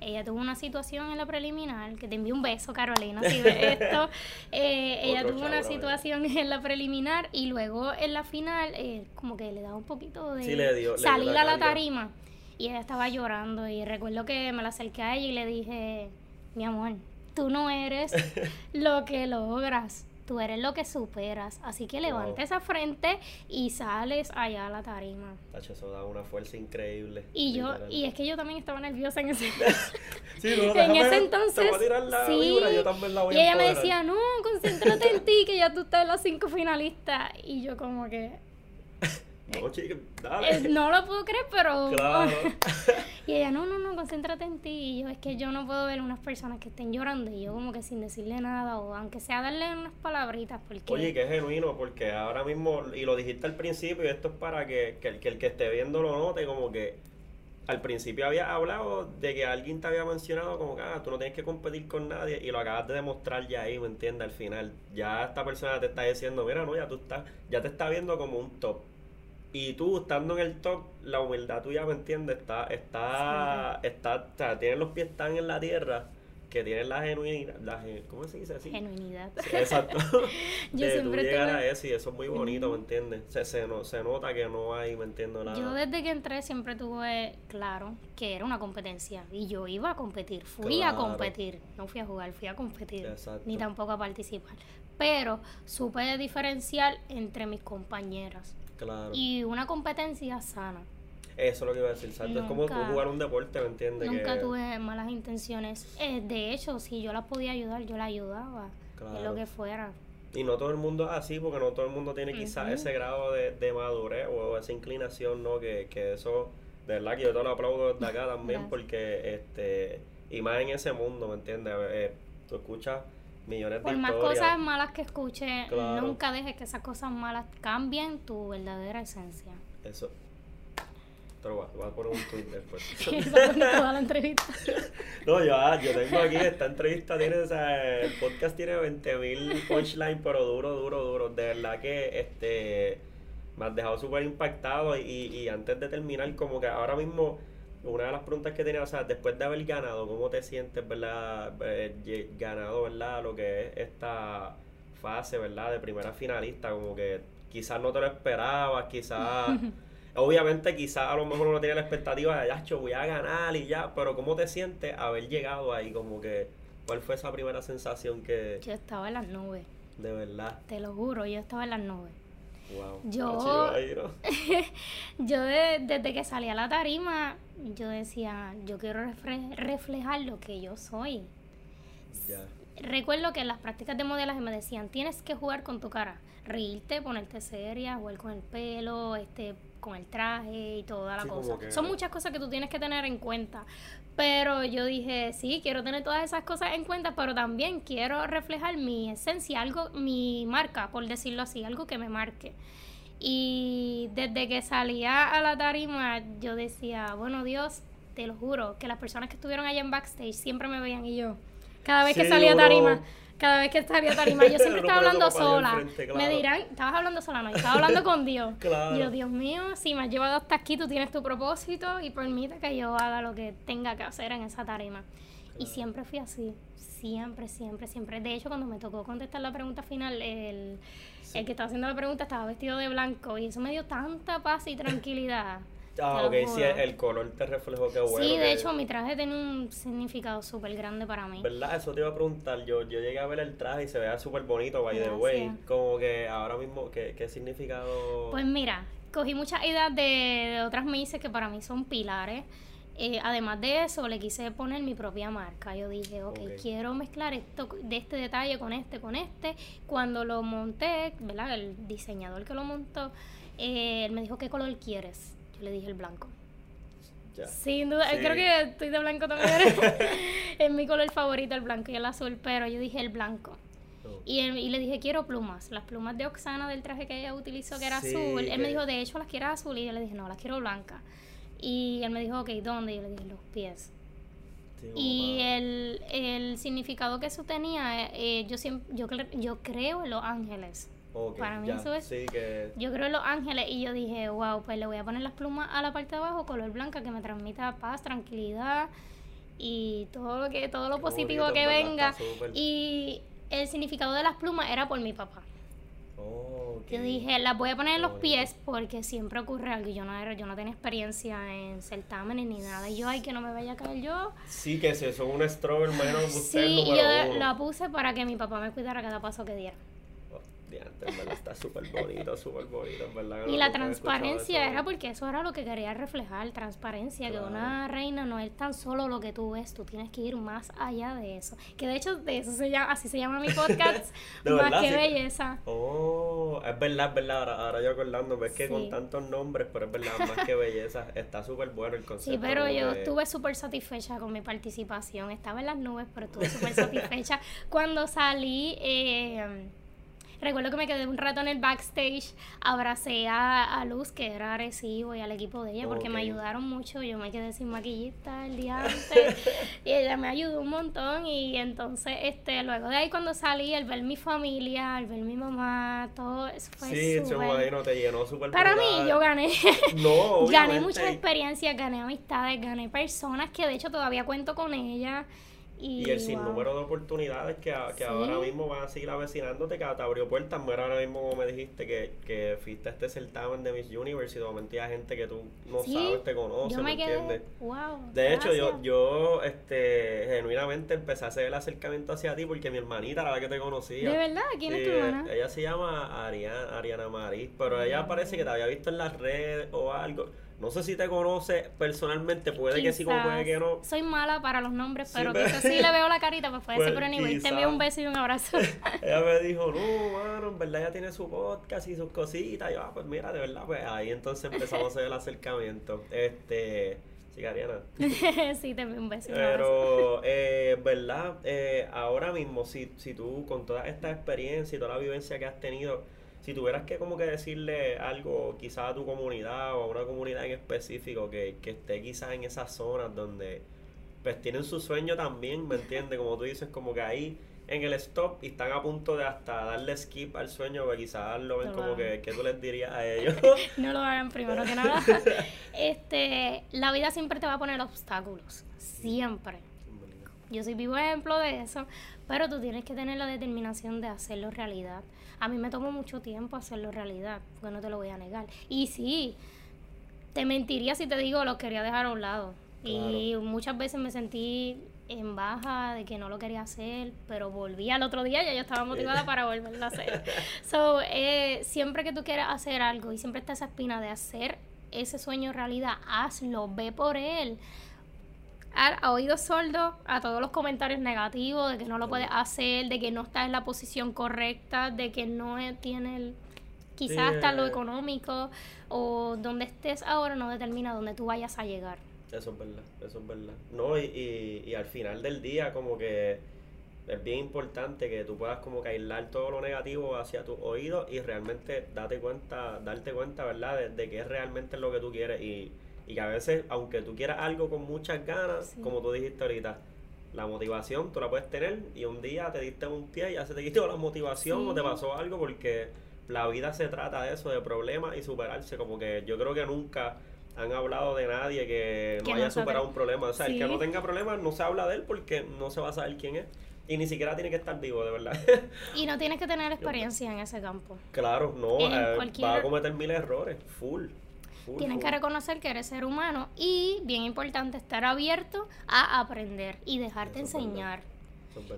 Ella tuvo una situación en la preliminar, que te envío un beso, Carolina, si ves esto. Eh, ella tuvo una situación en la preliminar y luego en la final, eh, como que le daba un poquito de Sí, le dio- le dio salir la a la tarima. Y ella estaba llorando y recuerdo que me la acerqué a ella y le dije, mi amor, tú no eres lo que logras, tú eres lo que superas. Así que levanta esa frente y sales allá a la tarima. hacho, eso da una fuerza increíble. Y yo, y es que yo también estaba nerviosa en ese, Sí, no, en ese te entonces. voy a tirar la sí. vibra, yo también la voy y ella me decía, no, concéntrate en ti, que ya tú estás en los cinco finalistas. Y yo como que, No, chica, dale. eh, no lo puedo creer, pero... Claro. Y ella, no, no, no, concéntrate en ti. Y yo, es que yo no puedo ver unas personas que estén llorando y yo como que sin decirle nada o aunque sea darle unas palabritas porque... Oye, que es genuino, porque ahora mismo, y lo dijiste al principio, y esto es para que, que el, que el que esté viendo lo note, como que al principio había hablado de que alguien te había mencionado como que ah, tú no tienes que competir con nadie, y lo acabas de demostrar ya ahí, ¿me entiendes? Al final, ya esta persona te está diciendo, mira, no, ya tú estás, ya te está viendo como un top. Y tú estando en el top, la humildad tuya, ¿me entiendes? Está, está, está, o sea, tienes los pies tan en la tierra, que tienes la genuina, la, ¿cómo se dice así? Genuinidad. Exacto. Yo de tú llegar a eso y eso es muy bonito, ¿me entiendes? Se, se, no- se nota que no hay, ¿me entiendo? Nada. Yo desde que entré siempre tuve claro que era una competencia y yo iba a competir, fui a competir, no fui a jugar, fui a competir, Exacto. ni tampoco a participar. Pero supe diferenciar entre mis compañeras Claro. y una competencia sana. Eso es lo que iba a decir, exacto. Es como jugar un deporte, ¿me entiendes? Nunca que, tuve malas intenciones. Eh, de hecho, si yo las podía ayudar, yo la ayudaba. En Claro. lo que fuera. Y no todo el mundo es así, porque no todo el mundo tiene quizás ese grado de, de madurez o esa inclinación, ¿no? Que, que eso, de verdad que yo te lo aplaudo desde acá también, Gracias. porque, este, y más en ese mundo, ¿me entiendes? Eh, tú escuchas millones Por de más historias. cosas malas que escuche, Claro. nunca dejes que esas cosas malas cambien tu verdadera esencia. Eso. Te lo voy a, voy a poner un tweet después. Toda la entrevista. No, yo, ah, yo tengo aquí, esta entrevista tiene, o sea, el podcast tiene 20.000 punchlines, pero duro, duro, duro. De verdad que este me has dejado súper impactado y, y antes de terminar, como que ahora mismo, una de las preguntas que tenía, o sea, después de haber ganado, ¿cómo te sientes, verdad? Eh, ganado, ¿verdad? Lo que es esta fase, ¿verdad? De primera finalista, como que quizás no te lo esperabas, quizás... Obviamente quizás a lo mejor uno tiene la expectativa de, yacho, voy a ganar y ya, pero ¿cómo te sientes haber llegado ahí? Como que, ¿cuál fue esa primera sensación que, Yo estaba en las nubes, de verdad, te lo juro, yo estaba en las nubes. Wow? Yo-. Yo de- desde que salí a la tarima, yo decía, yo quiero refre- reflejar lo que yo soy. Recuerdo que en las prácticas de modelaje me decían, tienes que jugar con tu cara, reírte, ponerte seria, jugar con el pelo, este, con el traje y toda la Sí, cosa. que- Son muchas cosas que tú tienes que tener en cuenta. Pero yo dije, sí, quiero tener todas esas cosas en cuenta, pero también quiero reflejar mi esencia, algo, mi marca, por decirlo así, algo que me marque. Y desde que salía a la tarima, yo decía, bueno, Dios, te lo juro, que las personas que estuvieron allá en backstage siempre me veían y yo, cada vez que salía a tarima, cada vez que salía tarima, yo siempre estaba hablando sola. Me dirán, estabas hablando sola, no, estaba hablando con Dios. Claro. Yo, Dios mío, si me has llevado hasta aquí, tú tienes tu propósito y permite que yo haga lo que tenga que hacer en esa tarima. Y siempre fui así. Siempre, siempre, siempre. De hecho, cuando me tocó contestar la pregunta final, el, Sí. el que estaba haciendo la pregunta estaba vestido de blanco y eso me dio tanta paz y tranquilidad. Ah, ok, sí, el color te reflejó, qué bueno. sí, de que- hecho, mi traje tiene un significado súper grande para mí. ¿Verdad? Eso te iba a preguntar. Yo, yo llegué a ver el traje y se veía súper bonito, by the way. Gracias. Como que ahora mismo, ¿qué, qué significado? Pues mira, cogí muchas ideas de, de otras misas que para mí son pilares. Eh, además de eso, le quise poner mi propia marca. Yo dije, ok, Ok. quiero mezclar esto de este detalle con este, con este. Cuando lo monté, ¿verdad? El diseñador que lo montó, eh, él me dijo, ¿qué color quieres? Le dije el blanco. Ya. Sin duda, Sí. creo que estoy de blanco también. es mi color favorito, el blanco y el azul, pero yo dije el blanco. Y, él- y le dije, quiero plumas. Las plumas de Oxana del traje que ella utilizó, que era Sí, azul. Él que- me dijo, de hecho, las quiero azul. Y yo le dije, no, las quiero blancas. Y él me dijo, ok, ¿dónde? Y yo le dije, los pies. Sí, Y pa- el, el significado que eso tenía, eh, yo, siempre, yo, yo creo en los ángeles. Para mí ya, eso es- Sí, que... Yo creo en los ángeles y yo dije, wow, pues le voy a poner las plumas a la parte de abajo, color blanca, que me transmita paz, tranquilidad y todo lo que todo lo Qué positivo bonito, que venga. Y el significado de las plumas era por mi papá. Oh. Yo dije, las voy a poner en los pies porque siempre ocurre algo. Yo no era, yo no tenía experiencia en certámenes ni nada. Y yo, ay, que no me vaya a caer yo. Sí, que si son un strobe, hermano, Sí, yo uno. la puse para que mi papá me cuidara cada paso que diera. Diantre, en verdad, está súper bonito, súper bonito, en verdad. que Y no- la transparencia era porque eso era lo que quería reflejar, transparencia, Claro. que una reina no es tan solo lo que tú ves, tú tienes que ir más allá de eso. Que de hecho de eso se llama, así se llama mi podcast, ¿De más verdad? que Sí. belleza. Oh, es verdad, es verdad. Ahora, ahora yo acordando, ves que Sí. con tantos nombres, pero es verdad, más que belleza, está súper bueno el concepto. Sí, pero yo estuve súper satisfecha con mi participación. Estaba en las nubes, pero estuve súper satisfecha. Cuando salí, eh, recuerdo que me quedé un rato en el backstage, abracé a, a Luz, que era Arecibo, y al equipo de ella, porque me ayudaron mucho. Yo me quedé sin maquillista el día antes, y ella me ayudó un montón. Y entonces, este luego de ahí, cuando salí, al ver mi familia, al ver mi mamá, todo eso fue Sí, súper- imagino, te llenó súper Para mí, yo gané. No, gané muchas experiencias, gané amistades, gané personas que de hecho todavía cuento con ellas. Y, Y el wow. sinnúmero de oportunidades que, a- que Sí. ahora mismo van a seguir avecinándote, que te abrió puertas. Mira, ahora mismo como me dijiste que, que fuiste a este certamen de Miss Universe y de gente que tú no Sí, sabes, te conoce, yo ¿me entiendes? wow. De hecho, yo, yo este, genuinamente empecé a hacer el acercamiento hacia ti porque mi hermanita era la que te conocía. ¿De verdad? ¿Quién es tu hermana? Ella se llama Ariana, Ariana Maris, pero ella parece que te había visto en las redes o algo. No sé si te conoce personalmente, puede que sí, como puede que no. Soy mala para los nombres, Sí, pero quizás sí le veo la carita, pues puede Pues, ser, pero anyway, te envío un beso y un abrazo. Ella me dijo, no, mano, en verdad ella tiene su podcast y sus cositas. Y yo, ah, pues mira, de verdad, pues ahí entonces empezamos a hacer el acercamiento. Este, sí, Ariana. sí, te envío un beso y un abrazo. Pero, eh, ¿verdad? Eh, ahora mismo, si, si tú, con toda esta experiencia y toda la vivencia que has tenido, si tuvieras que como que decirle algo quizás a tu comunidad o a una comunidad en específico que, que esté quizás en esas zonas donde pues tienen su sueño también, ¿me entiendes? Como tú dices, como que ahí en el stop y están a punto de hasta darle skip al sueño, porque quizás lo ven No como que. ¿qué tú les dirías a ellos? No lo hagan primero que nada. este, la vida siempre te va a poner obstáculos. Siempre. Yo soy vivo ejemplo de eso, pero tú tienes que tener la determinación de hacerlo realidad. A mí me tomó mucho tiempo hacerlo realidad, porque no te lo voy a negar. Y sí, te mentiría si te digo lo quería dejar a un lado. Y muchas veces me sentí en baja de que no lo quería hacer, pero volví al otro día y ya yo estaba motivada para volverlo a hacer. So, eh, siempre que tú quieras hacer algo y siempre está esa espina de hacer ese sueño realidad, hazlo, ve por él a, a oídos sordos a todos los comentarios negativos de que no lo puedes hacer, de que no estás en la posición correcta, de que no eh, tiene el, quizás Sí, hasta lo eh. económico o donde estés ahora no determina dónde tú vayas a llegar. Eso es verdad, eso es verdad. No, y, y, y al final del día como que es bien importante que tú puedas como que aislar todo lo negativo hacia tus oídos y realmente date cuenta, darte cuenta, ¿verdad? De, de qué es realmente lo que tú quieres y, y que a veces, aunque tú quieras algo con muchas ganas, Sí. como tú dijiste ahorita, la motivación tú la puedes tener y un día te diste un pie y ya se te quitó la motivación o te pasó algo porque la vida se trata de eso, de problemas y superarse, como que yo creo que nunca han hablado de nadie que no Que haya superado un problema. O sea, el que no tenga problemas no se habla de él porque no se va a saber quién es. Y ni siquiera tiene que estar vivo, de verdad. Y no tienes que tener experiencia en ese campo. claro, no, eh, cualquier- va a cometer mil errores, full. Full, Tienes full. que reconocer que eres ser humano y, bien importante, estar abierto a aprender y dejarte Eso enseñar.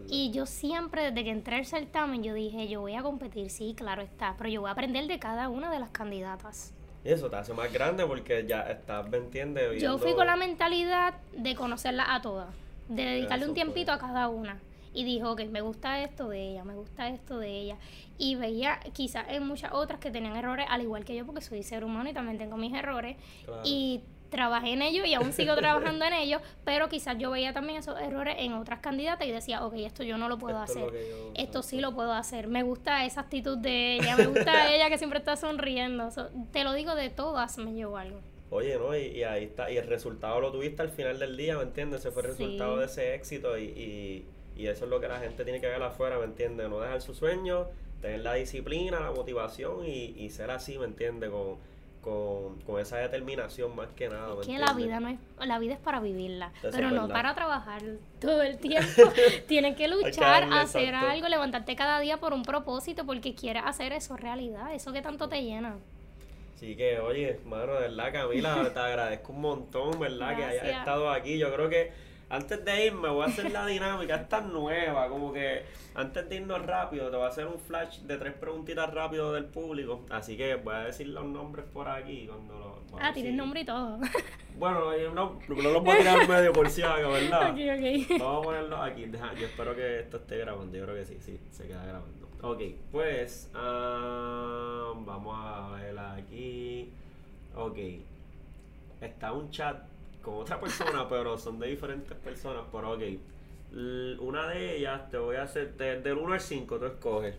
Y yo siempre, desde que entré al certamen, yo dije, yo voy a competir, sí, claro está, pero yo voy a aprender de cada una de las candidatas. Y eso te hace más grande porque ya estás, ¿me entiendes? Yo fui Viendo- con la mentalidad de conocerlas a todas, de dedicarle Eso un tiempito fue. a cada una. Y dijo, ok, me gusta esto de ella, me gusta esto de ella. Y veía quizás en muchas otras que tenían errores, al igual que yo, porque soy ser humano y también tengo mis errores. Claro. Y trabajé en ellos y aún sigo trabajando en ellos, pero quizás yo veía también esos errores en otras candidatas y decía, ok, esto yo no lo puedo Esto hacer. yo- Esto sí lo puedo hacer. Me gusta esa actitud de ella, me gusta ella que siempre está sonriendo. So, te lo digo de todas, me llevo algo. Oye, ¿no? Y, y ahí está, y el resultado lo tuviste al final del día, ¿me entiendes? Ese fue el Sí. resultado de ese éxito y, y, y eso es lo que la gente tiene que ver afuera, ¿me entiendes? No dejar su sueño, tener la disciplina, la motivación y, y ser así, ¿me entiendes? Con, con, con esa determinación más que nada, ¿me que la vida no es la vida es para vivirla Eso es pero no para trabajar todo el tiempo tienes que luchar hacer exacto. algo levantarte cada día por un propósito porque quieres hacer eso realidad eso que tanto te llena Así que, oye, mano, de verdad, Camila, te agradezco un montón, ¿verdad? Que hayas estado aquí. Yo creo que antes de irme voy a hacer la dinámica, esta es nueva, como que antes de irnos rápido, te voy a hacer un flash de tres preguntitas rápido del público. Así que voy a decir los nombres por aquí cuando lo. a ah tienes nombre y todo Bueno, yo no, no los voy a tirar al medio por si ¿verdad? ok ok Vamos a ponerlo aquí. Deja, yo espero que esto esté grabando. Yo creo que sí, sí, se queda grabando. Ok, pues ah, vamos a ver aquí. Ok. Está un chat con otra persona, pero son de diferentes personas. Pero ok. L- Una de ellas te voy a hacer de- del 1 al 5, tú escoges.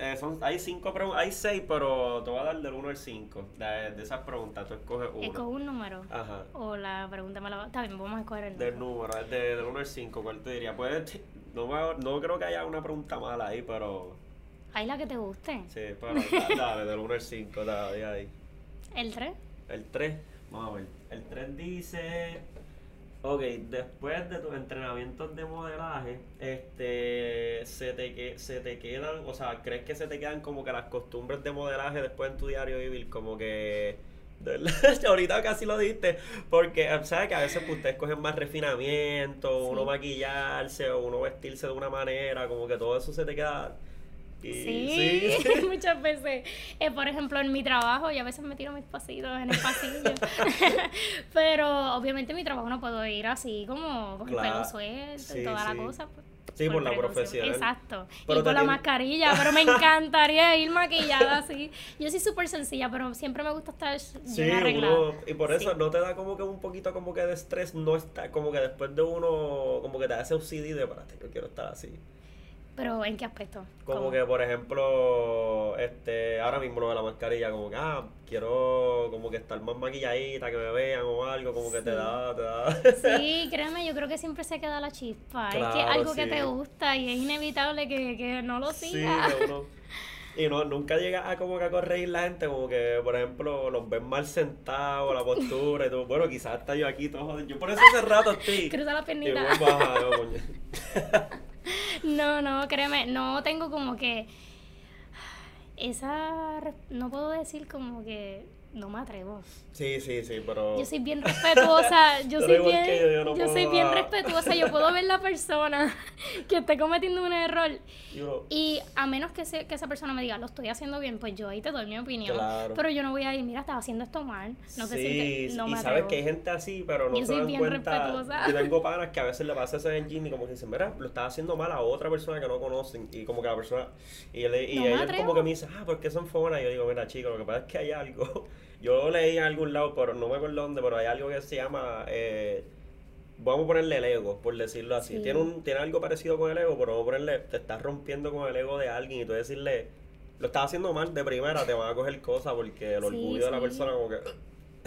Eh, son, hay cinco preguntas, hay seis, pero te voy a dar del 1 al 5. De, de esas preguntas, tú escoges una. escoge un número Ajá. o la pregunta me la va está bien vamos a escoger el Del número número, es de, del 1 al 5, ¿cuál te diría? Puedes, no, no creo que haya una pregunta mala ahí, pero hay la que te guste sí, pero da- dale, del 1 al 5, dale ahí. el 3 El 3, vamos a ver. El 3 dice, ok, después de tus entrenamientos de modelaje, este, se te, que, se te quedan, o sea, ¿crees que se te quedan como que las costumbres de modelaje después en tu diario vivir? Como que... ahorita casi lo dijiste, porque sabes que a veces pues, ustedes cogen más refinamiento, uno maquillarse o uno vestirse de una manera, como que todo eso se te queda... Sí, sí. muchas veces. Eh, por ejemplo, en mi trabajo, y a veces me tiro mis pasitos en el pasillo. Pero obviamente en mi trabajo no puedo ir así como con el Claro. pelo suelto Sí, y toda sí. la cosa. pues, Sí, por la profesional. Exacto. Pero y con la mascarilla, pero me encantaría ir maquillada así. Yo soy súper sencilla, pero siempre me gusta estar Sí, bien arreglada. uno, y por eso no te da como que un poquito como que de estrés, no está, como que después de uno, como que te hace OCD de, espérate, yo quiero estar así. Pero ¿en qué aspecto? Como ¿Cómo? que, por ejemplo, este, ahora mismo lo de la mascarilla, como que, ah, quiero como que estar más maquilladita, que me vean o algo, como que te Sí. da, te da. Sí, créeme, yo creo que siempre se queda la chispa. es que algo que sí. te gusta y es inevitable que, que no lo Sí, sigas. que uno- Y no, nunca llega a como que a corregir la gente, como que, por ejemplo, los ven mal sentados, la postura y todo. Bueno, quizás hasta yo aquí todo. Yo por eso hace rato estoy. Cruza la Y pernita. bajado, coño. No, no, créeme, no tengo como que esa no puedo decir como que no me atrevo. Sí, sí, sí, pero. Yo soy bien respetuosa, yo soy bien, yo, yo no yo soy bien respetuosa, yo puedo ver la persona que esté cometiendo un error y uno- y a menos que, se- que esa persona me diga, lo estoy haciendo bien, pues yo ahí te doy mi opinión. Claro. Pero yo no voy a ir, mira, estás haciendo esto mal, no sí, sientes, no y me sabes atrevo. que hay gente así, pero no Yo se soy dan bien cuenta. respetuosa. Yo tengo panas que a veces le pasa eso en el gym y como que dicen, mira, lo estás haciendo mal a otra persona que no conocen. Y como que la persona. Y, él, y No ellos como que me dicen, ah, ¿por qué son fonas? Y yo digo, mira, chicos, lo que pasa es que hay algo. Yo leí en algún lado, pero no me acuerdo dónde, pero hay algo que se llama. Eh, vamos a ponerle el ego, por decirlo así. Sí. Tiene, un, tiene algo parecido con el ego, pero vamos a ponerle, te estás rompiendo con el ego de alguien y tú decirle, lo estás haciendo mal de primera, te van a coger cosas porque el Sí, orgullo de la persona como que...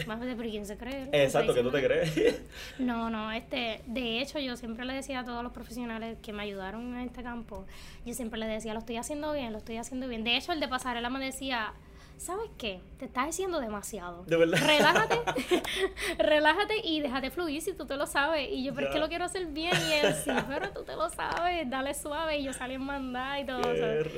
Más de, pero ¿quién se cree? Exacto, que tú te crees crees. No, no, este, de hecho yo siempre le decía a todos los profesionales que me ayudaron en este campo, yo siempre le decía, lo estoy haciendo bien, lo estoy haciendo bien. De hecho, el de pasarela me decía, ¿sabes qué? Te estás diciendo demasiado. De verdad. Relájate, relájate y déjate fluir si tú te lo sabes. Y yo, pero es que lo quiero hacer bien. Y él, sí, pero tú te lo sabes, dale suave. Y yo salí en mandar y todo eso.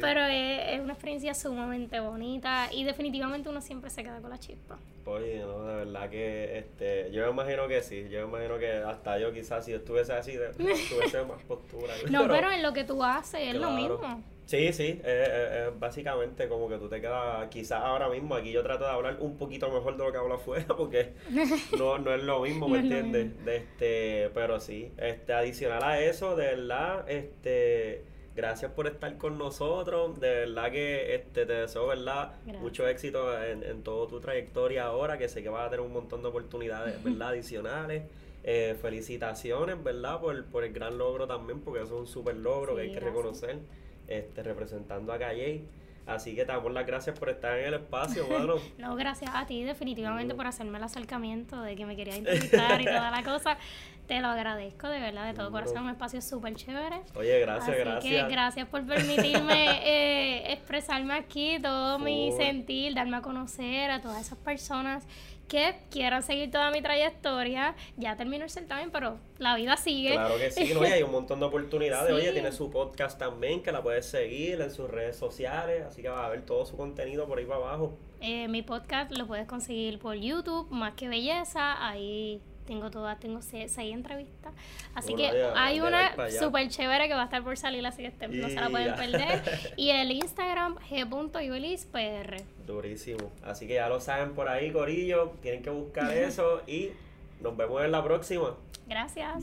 Pero es, es una experiencia sumamente bonita y definitivamente uno siempre se queda con la chispa. Oye, no, de verdad que este, yo me imagino que sí, yo me imagino que hasta yo quizás si estuviese así, tuviese más postura. No, pero en lo que tú haces es lo mismo. Sí, sí, es, es- es básicamente como que tú te quedas, quizás ahora mismo, aquí yo trato de hablar un poquito mejor de lo que hablo afuera, porque no, no es lo mismo, ¿me No entiendes? De este, pero sí, este, adicional a eso, de verdad, este, gracias por estar con nosotros, de verdad que este, te deseo, ¿verdad? Gracias. Mucho éxito en, en toda tu trayectoria ahora, que sé que vas a tener un montón de oportunidades, ¿verdad? Adicionales. Eh, felicitaciones, ¿verdad? Por, por el gran logro también, porque eso es un super logro que hay que gracias. reconocer, este, representando a Calle. Así que te damos las gracias por estar en el espacio, mano. No, gracias a ti definitivamente No. por hacerme el acercamiento de que me querías entrevistar y toda la cosa. Te lo agradezco de verdad, de todo No. corazón. Un espacio súper chévere. Oye, gracias, Así gracias. que gracias por permitirme eh, expresarme aquí todo mi sentir, darme a conocer a todas esas personas que quieran seguir toda mi trayectoria. Ya terminó el certamen, pero la vida sigue. Claro que sí, ¿no? Y hay un montón de oportunidades. Sí. Oye, tiene su podcast también, que la puedes seguir en sus redes sociales, así que vas a ver todo su contenido por ahí para abajo. Eh, mi podcast lo puedes conseguir por YouTube, Más que Belleza. Ahí tengo todas, tengo se- seis entrevistas. Así que ya, hay una súper chévere que va a estar por salir, así que este- no se la pueden perder. Y el Instagram, g.ibelis.pr. Durísimo. Así que ya lo saben por ahí, Corillo. Tienen que buscar eso y nos vemos en la próxima. Gracias.